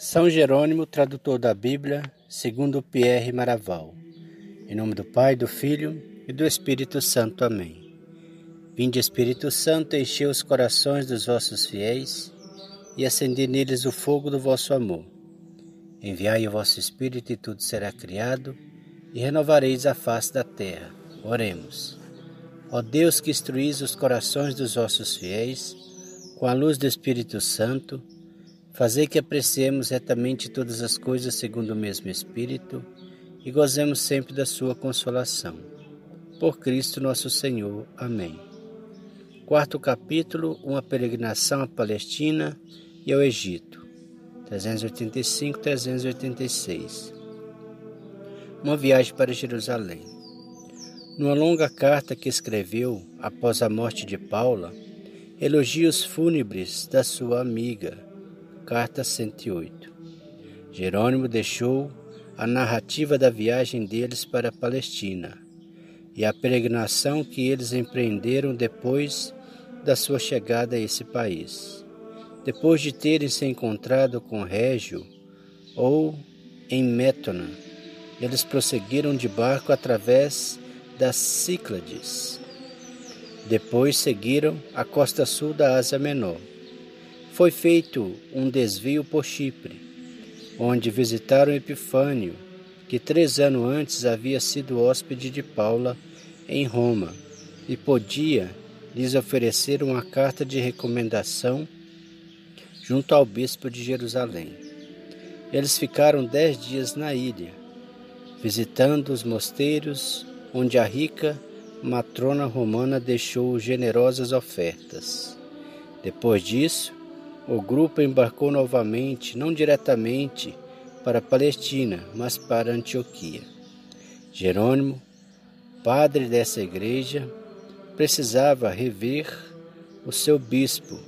São Jerônimo, tradutor da Bíblia, segundo Pierre Maraval. Em nome do Pai, do Filho e do Espírito Santo. Amém. Vinde, Espírito Santo, encher os corações dos vossos fiéis e acender neles o fogo do vosso amor. Enviai o vosso Espírito e tudo será criado e renovareis a face da terra. Oremos. Ó Deus que instruís os corações dos vossos fiéis com a luz do Espírito Santo, Fazei que apreciemos retamente todas as coisas segundo o mesmo Espírito e gozemos sempre da Sua consolação. Por Cristo nosso Senhor. Amém. Quarto capítulo: Uma peregrinação à Palestina e ao Egito. 385-386. Uma viagem para Jerusalém. Numa longa carta que escreveu após a morte de Paula, elogios fúnebres da sua amiga Carta 108. Jerônimo deixou a narrativa da viagem deles para a Palestina e a peregrinação que eles empreenderam depois da sua chegada a esse país. Depois de terem se encontrado com Régio ou em Métona, eles prosseguiram de barco através das Cíclades. Depois seguiram a costa sul da Ásia Menor foi feito um desvio por Chipre, onde visitaram Epifânio, que três anos antes havia sido hóspede de Paula em Roma e podia lhes oferecer uma carta de recomendação junto ao bispo de Jerusalém. Eles ficaram dez dias na ilha, visitando os mosteiros onde a rica matrona romana deixou generosas ofertas. Depois disso, o grupo embarcou novamente, não diretamente para Palestina, mas para Antioquia. Jerônimo, padre dessa igreja, precisava rever o seu bispo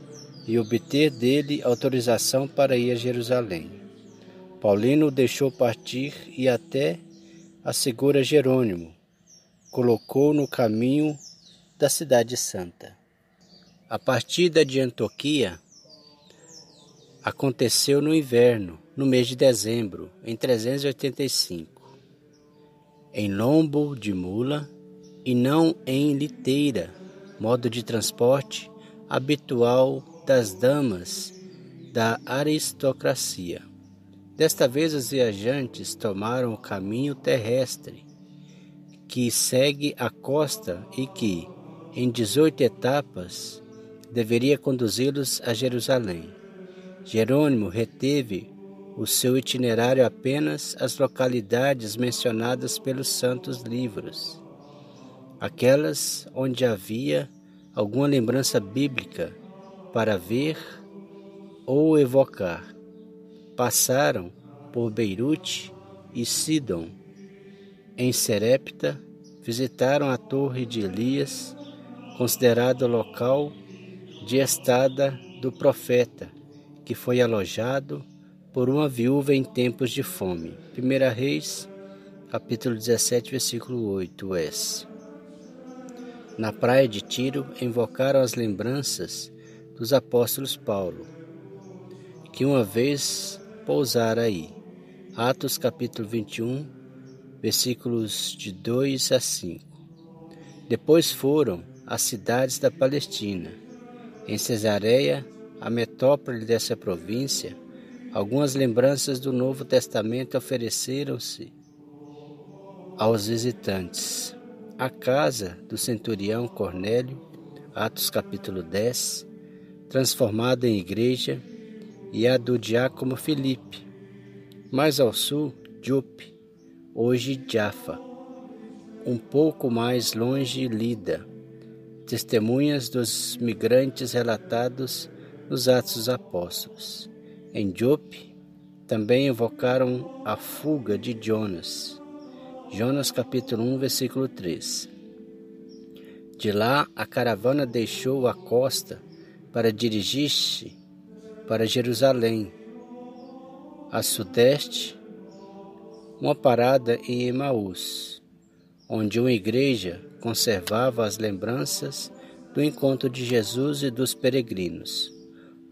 e obter dele autorização para ir a Jerusalém. Paulino o deixou partir e até assegura Jerônimo, colocou no caminho da cidade santa. A partida de Antioquia aconteceu no inverno, no mês de dezembro, em 385, em lombo de mula e não em liteira, modo de transporte habitual das damas da aristocracia. Desta vez os viajantes tomaram o caminho terrestre, que segue a costa e que, em 18 etapas, deveria conduzi-los a Jerusalém. Jerônimo reteve o seu itinerário apenas as localidades mencionadas pelos santos livros, aquelas onde havia alguma lembrança bíblica para ver ou evocar. Passaram por Beirute e Sidon. Em Serepta, visitaram a Torre de Elias, considerado local de estada do profeta que foi alojado por uma viúva em tempos de fome. 1 Reis, capítulo 17, versículo 8s. Na praia de Tiro, invocaram as lembranças dos apóstolos Paulo, que uma vez pousara aí. Atos capítulo 21, versículos de 2 a 5. Depois foram às cidades da Palestina. Em Cesareia a metrópole dessa província, algumas lembranças do Novo Testamento ofereceram-se aos visitantes. A casa do centurião Cornélio, Atos capítulo 10, transformada em igreja, e a do diácono Filipe. Mais ao sul, Jope, hoje Jaffa. Um pouco mais longe, Lida. Testemunhas dos migrantes relatados nos Atos dos Apóstolos. Em Jope, também invocaram a fuga de Jonas. Jonas capítulo 1, versículo 3. De lá, a caravana deixou a costa para dirigir-se para Jerusalém. A sudeste, uma parada em Emaús, onde uma igreja conservava as lembranças do encontro de Jesus e dos peregrinos.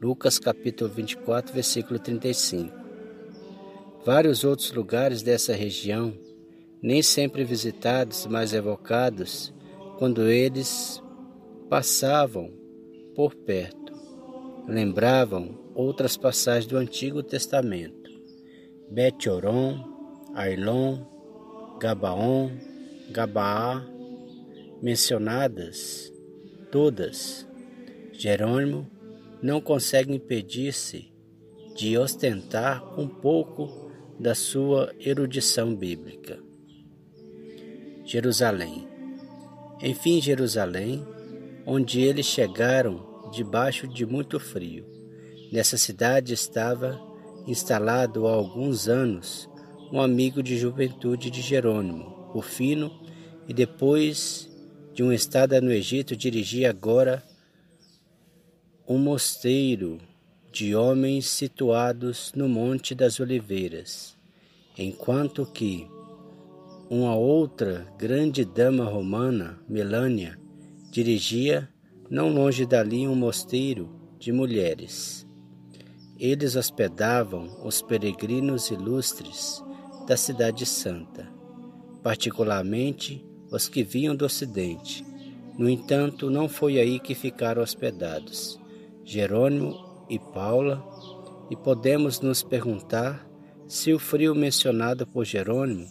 Lucas capítulo 24, versículo 35. Vários outros lugares dessa região, nem sempre visitados, mas evocados, quando eles passavam por perto, lembravam outras passagens do Antigo Testamento. Bet-Oron, Ailon, Gabaon, Gabaá, mencionadas todas, Jerônimo não consegue impedir-se de ostentar um pouco da sua erudição bíblica. Jerusalém. Enfim, Jerusalém, onde eles chegaram debaixo de muito frio. Nessa cidade estava instalado há alguns anos um amigo de juventude de Jerônimo, o Fino, e depois de uma estada no Egito dirigia agora um mosteiro de homens situados no Monte das Oliveiras, enquanto que uma outra grande dama romana, Melânia, dirigia não longe dali um mosteiro de mulheres. Eles hospedavam os peregrinos ilustres da Cidade Santa, particularmente os que vinham do Ocidente. No entanto, não foi aí que ficaram hospedados Jerônimo e Paula, e podemos nos perguntar se o frio mencionado por Jerônimo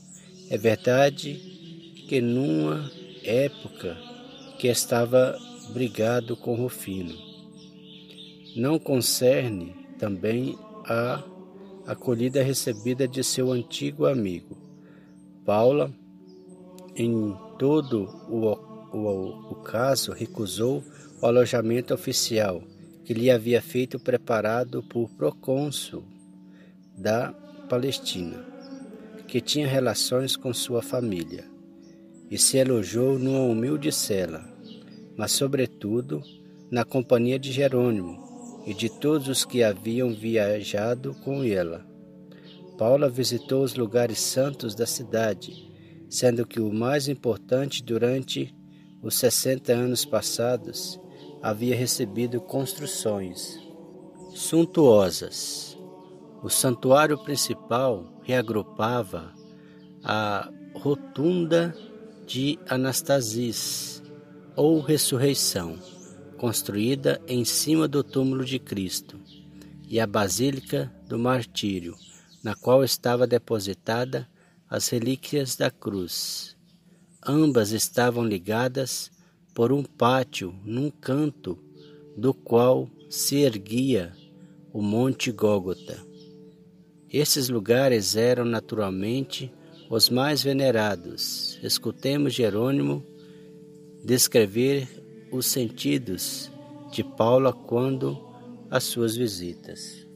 é verdade que numa época que estava brigado com Rufino. Não concerne também a acolhida recebida de seu antigo amigo. Paula, em todo o, o, o caso, recusou o alojamento oficial que lhe havia feito preparado por procônsul da Palestina, que tinha relações com sua família, e se alojou numa humilde cela, mas sobretudo na companhia de Jerônimo e de todos os que haviam viajado com ela. Paula visitou os lugares santos da cidade, sendo que o mais importante durante os sessenta anos passados havia recebido construções suntuosas. O santuário principal reagrupava a rotunda de Anastasis, ou ressurreição, construída em cima do túmulo de Cristo, e a Basílica do Martírio, na qual estava depositada as relíquias da cruz. Ambas estavam ligadas por um pátio num canto do qual se erguia o Monte Gólgota. Esses lugares eram naturalmente os mais venerados. Escutemos Jerônimo descrever os sentidos de Paula quando as suas visitas.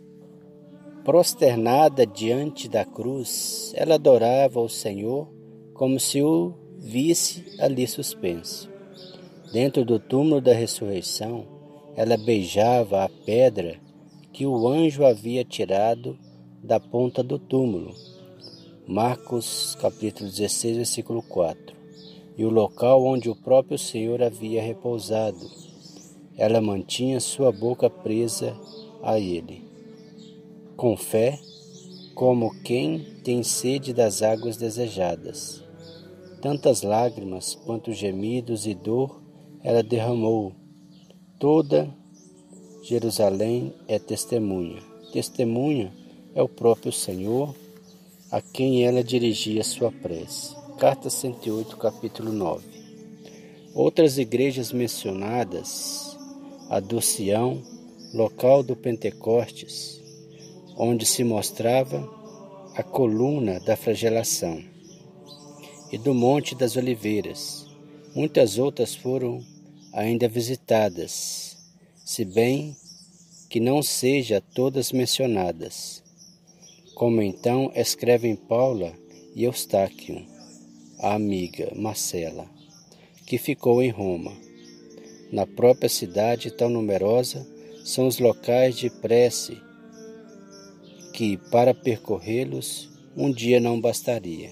Prosternada diante da cruz, ela adorava o Senhor como se o visse ali suspenso. Dentro do túmulo da ressurreição, ela beijava a pedra que o anjo havia tirado da ponta do túmulo. Marcos capítulo 16, versículo 4. E o local onde o próprio Senhor havia repousado. Ela mantinha sua boca presa a ele. Com fé, como quem tem sede das águas desejadas. Tantas lágrimas quanto gemidos e dor ela derramou. Toda Jerusalém é testemunha. Testemunha é o próprio Senhor a quem ela dirigia sua prece. Carta 108, capítulo 9. Outras igrejas mencionadas, a do Sião, local do Pentecostes, onde se mostrava a coluna da flagelação, e do Monte das Oliveiras. Muitas outras foram ainda visitadas, se bem que não seja todas mencionadas, como então escrevem Paula e Eustáquio, a amiga Marcela, que ficou em Roma. Na própria cidade tão numerosa são os locais de prece que, para percorrê-los, um dia não bastaria.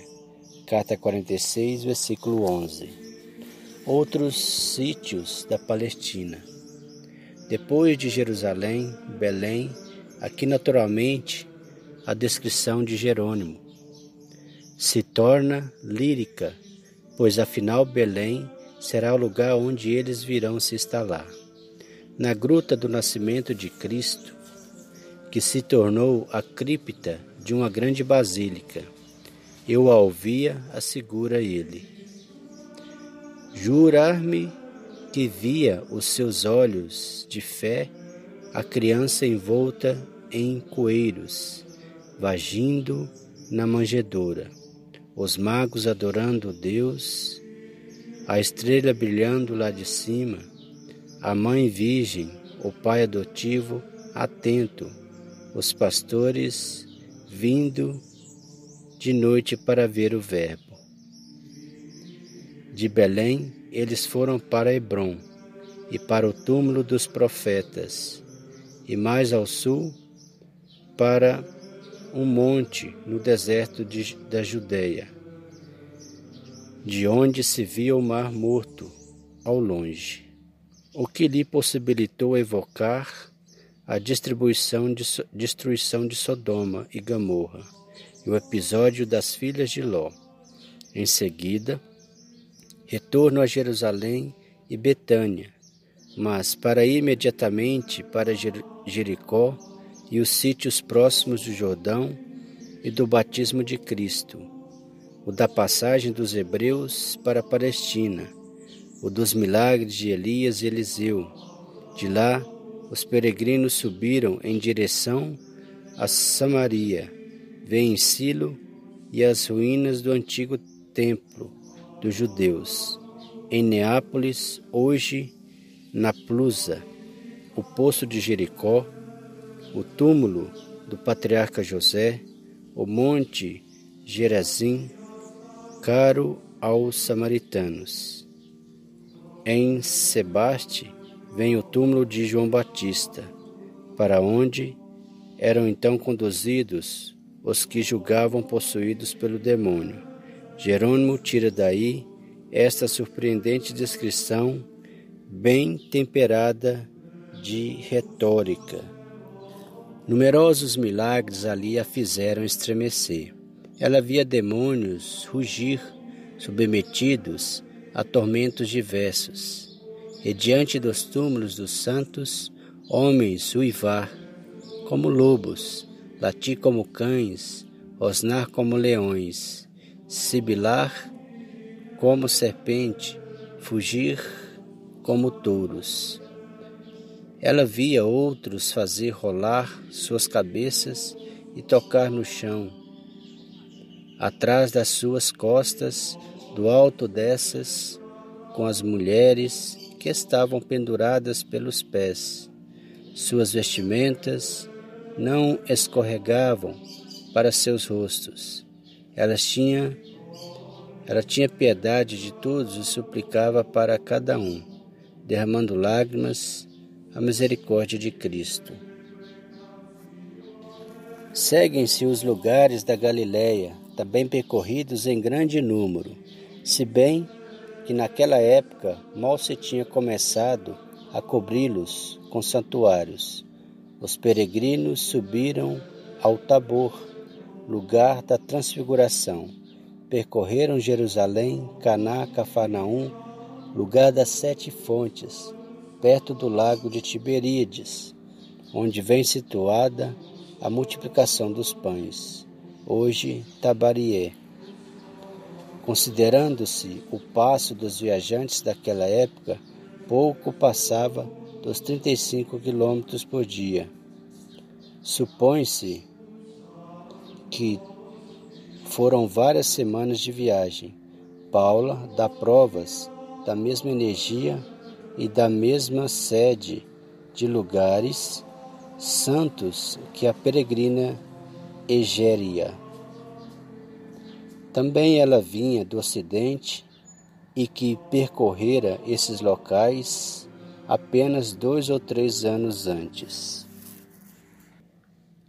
Carta 46, versículo 11 outros sítios da Palestina. Depois de Jerusalém, Belém, aqui naturalmente a descrição de Jerônimo. Se torna lírica, pois afinal Belém será o lugar onde eles virão se instalar. Na gruta do nascimento de Cristo, que se tornou a cripta de uma grande basílica. Eu a ouvia, assegura ele. Jurar-me que via os seus olhos de fé a criança envolta em coeiros, vagindo na manjedoura, os magos adorando Deus, a estrela brilhando lá de cima, a mãe virgem, o pai adotivo atento, os pastores vindo de noite para ver o Verbo. De Belém eles foram para Hebron e para o túmulo dos profetas, e mais ao sul para um monte no deserto de, da Judéia, de onde se via o mar morto ao longe, o que lhe possibilitou evocar a distribuição de, destruição de Sodoma e Gamorra e o episódio das filhas de Ló. Em seguida, retorno a Jerusalém e Betânia, mas para ir imediatamente para Jericó e os sítios próximos do Jordão e do batismo de Cristo, o da passagem dos hebreus para a Palestina, o dos milagres de Elias e Eliseu. De lá, os peregrinos subiram em direção a Samaria, vem Silo e as ruínas do antigo templo dos judeus. Em Neápolis, hoje na Plusa, o poço de Jericó, o túmulo do patriarca José, o monte Gerazim, caro aos samaritanos. Em Sebaste, vem o túmulo de João Batista, para onde eram então conduzidos os que julgavam possuídos pelo demônio. Jerônimo tira daí esta surpreendente descrição, bem temperada de retórica. Numerosos milagres ali a fizeram estremecer. Ela via demônios rugir, submetidos a tormentos diversos e diante dos túmulos dos santos, homens uivar como lobos, latir como cães, rosnar como leões, sibilar como serpente, fugir como touros. Ela via outros fazer rolar suas cabeças e tocar no chão. Atrás das suas costas, do alto dessas, com as mulheres que estavam penduradas pelos pés. Suas vestimentas não escorregavam para seus rostos. Ela tinha, ela tinha piedade de todos e suplicava para cada um, derramando lágrimas a misericórdia de Cristo. Seguem-se os lugares da Galiléia, também percorridos em grande número, se bem que naquela época mal se tinha começado a cobri-los com santuários. Os peregrinos subiram ao Tabor, lugar da transfiguração. Percorreram Jerusalém, Caná, Cafarnaum, lugar das sete fontes, perto do lago de Tiberíades, onde vem situada a multiplicação dos pães, hoje Tabarié. Considerando-se o passo dos viajantes daquela época, pouco passava dos 35 quilômetros por dia. Supõe-se que foram várias semanas de viagem. Paula dá provas da mesma energia e da mesma sede de lugares santos que a peregrina Egéria. Também ela vinha do Ocidente e que percorrera esses locais apenas dois ou três anos antes.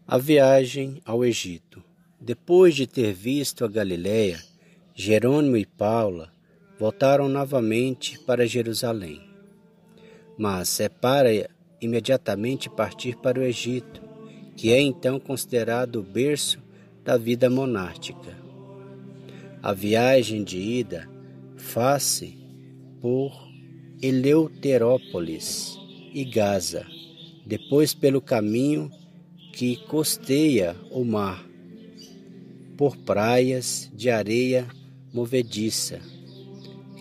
A viagem ao Egito. Depois de ter visto a Galiléia, Jerônimo e Paula voltaram novamente para Jerusalém. Mas é para imediatamente partir para o Egito que é então considerado o berço da vida monástica. A viagem de ida faz-se por Eleuterópolis e Gaza, depois pelo caminho que costeia o mar, por praias de areia movediça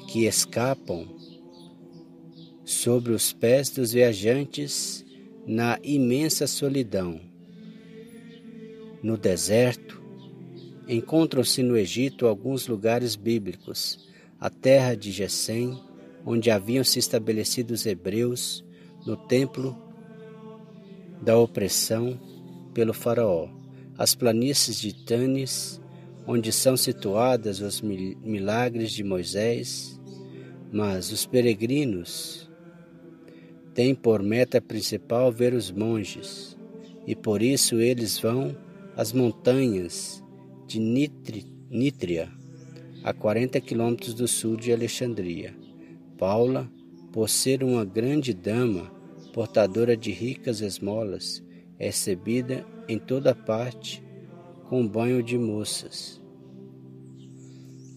que escapam sobre os pés dos viajantes na imensa solidão. No deserto, encontram-se no Egito alguns lugares bíblicos, a terra de Gesem, onde haviam se estabelecido os hebreus, no templo da opressão pelo faraó, as planícies de Tanis, onde são situadas os milagres de Moisés, mas os peregrinos têm por meta principal ver os monges, e por isso eles vão às montanhas de Nítria, a 40 quilômetros do sul de Alexandria. Paula, por ser uma grande dama, portadora de ricas esmolas, é recebida em toda parte com banho de moças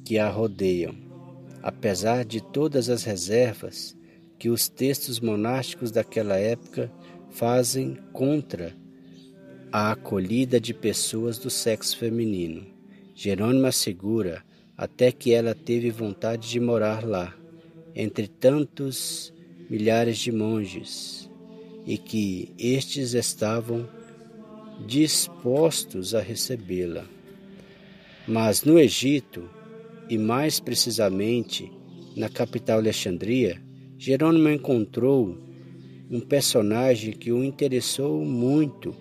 que a rodeiam. Apesar de todas as reservas que os textos monásticos daquela época fazem contra a acolhida de pessoas do sexo feminino, Jerônimo assegura até que ela teve vontade de morar lá, entre tantos milhares de monges, e que estes estavam dispostos a recebê-la. Mas no Egito, e mais precisamente na capital Alexandria, Jerônimo encontrou um personagem que o interessou muito,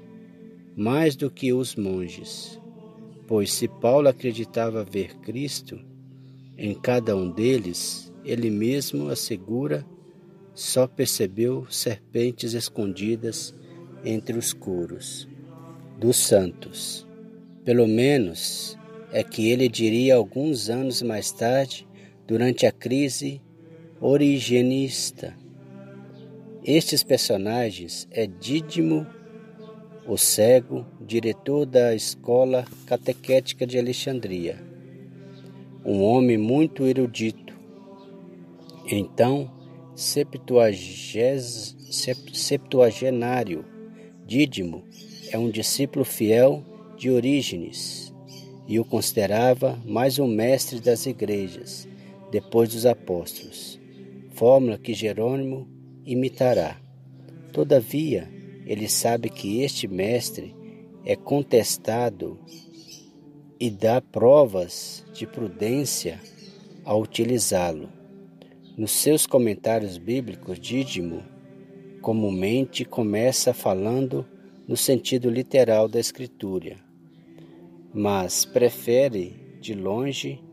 mais do que os monges. Pois se Paulo acreditava ver Cristo em cada um deles, ele mesmo assegura só percebeu serpentes escondidas entre os coros dos santos. Pelo menos é que ele diria alguns anos mais tarde, durante a crise origenista. Estes personagens é Dídimo, o cego, diretor da escola catequética de Alexandria, um homem muito erudito. Então, septuagenário, Dídimo é um discípulo fiel de Orígenes e o considerava mais um mestre das igrejas, depois dos apóstolos, fórmula que Jerônimo imitará. Todavia, ele sabe que este mestre é contestado e dá provas de prudência ao utilizá-lo. Nos seus comentários bíblicos, Dídimo comumente começa falando no sentido literal da escritura, mas prefere de longe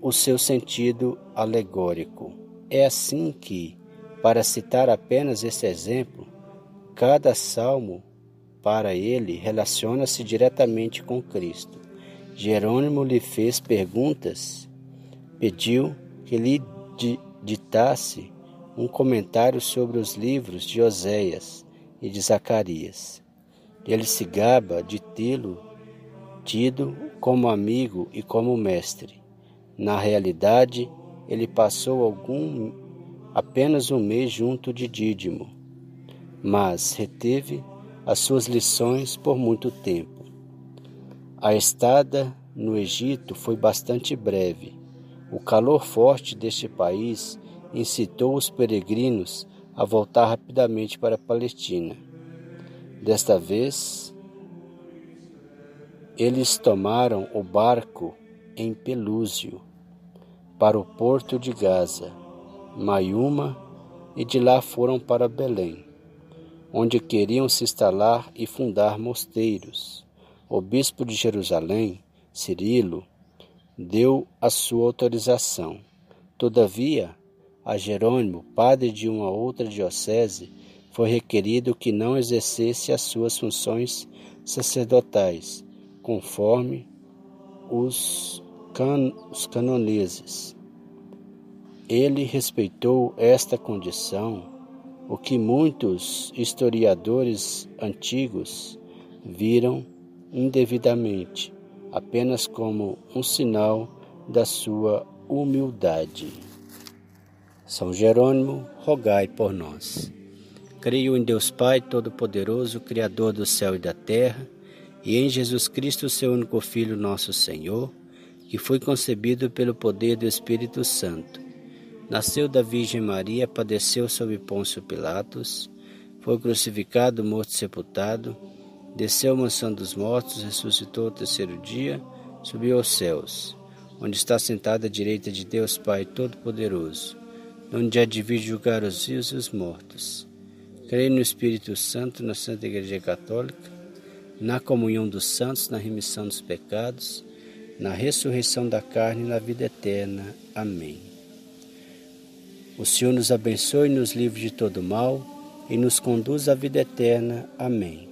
o seu sentido alegórico. É assim que, para citar apenas esse exemplo, cada salmo para ele relaciona-se diretamente com Cristo. Jerônimo lhe fez perguntas, pediu que lhe ditasse um comentário sobre os livros de Oséias, e de Zacarias. Ele se gaba de tê-lo tido como amigo e como mestre. Na realidade, ele passou algum apenas um mês junto de Dídimo, mas reteve as suas lições por muito tempo. A estada no Egito foi bastante breve. O calor forte deste país incitou os peregrinos a voltar rapidamente para a Palestina. Desta vez, eles tomaram o barco em Pelúzio para o porto de Gaza, Maiuma, e de lá foram para Belém, onde queriam se instalar e fundar mosteiros. O bispo de Jerusalém, Cirilo, deu a sua autorização. Todavia, a Jerônimo, padre de uma outra diocese, foi requerido que não exercesse as suas funções sacerdotais, conforme os, can os canoneses. Ele respeitou esta condição, o que muitos historiadores antigos viram indevidamente apenas como um sinal da sua humildade. São Jerônimo, rogai por nós. Creio em Deus Pai Todo-Poderoso, Criador do céu e da terra, e em Jesus Cristo, seu único Filho, nosso Senhor, que foi concebido pelo poder do Espírito Santo. Nasceu da Virgem Maria, padeceu sob Pôncio Pilatos, foi crucificado, morto e sepultado, desceu à mansão dos mortos, ressuscitou ao terceiro dia, subiu aos céus, onde está sentado à direita de Deus Pai Todo-Poderoso, onde há de vir julgar os vivos e os mortos. Creio no Espírito Santo, na Santa Igreja Católica, na comunhão dos santos, na remissão dos pecados, na ressurreição da carne e na vida eterna. Amém. O Senhor nos abençoe e nos livre de todo mal e nos conduz à vida eterna. Amém.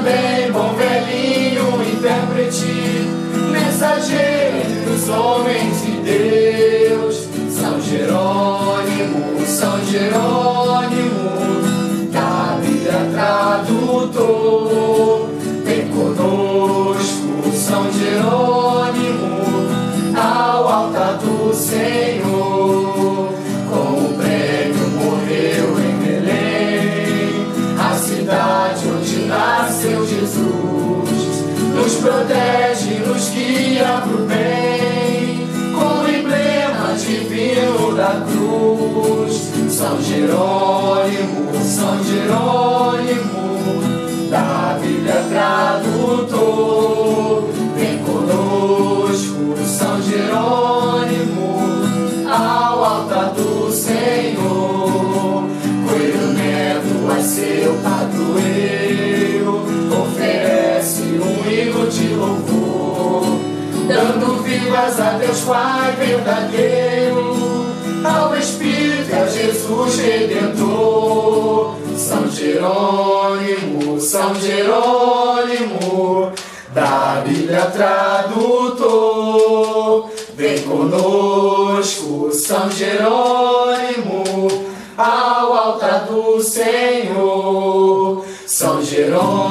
Também, bom velhinho, intérprete, mensageiro dos homens de Deus. Pro bem, como emblema divino da cruz. São Jerônimo, São Jerônimo, da Bíblia tradutor. Verdadeiro, ao Espírito e Jesus Redentor. São Jerônimo, São Jerônimo, da Bíblia tradutor, vem conosco, São Jerônimo, ao altar do Senhor. São Jerônimo.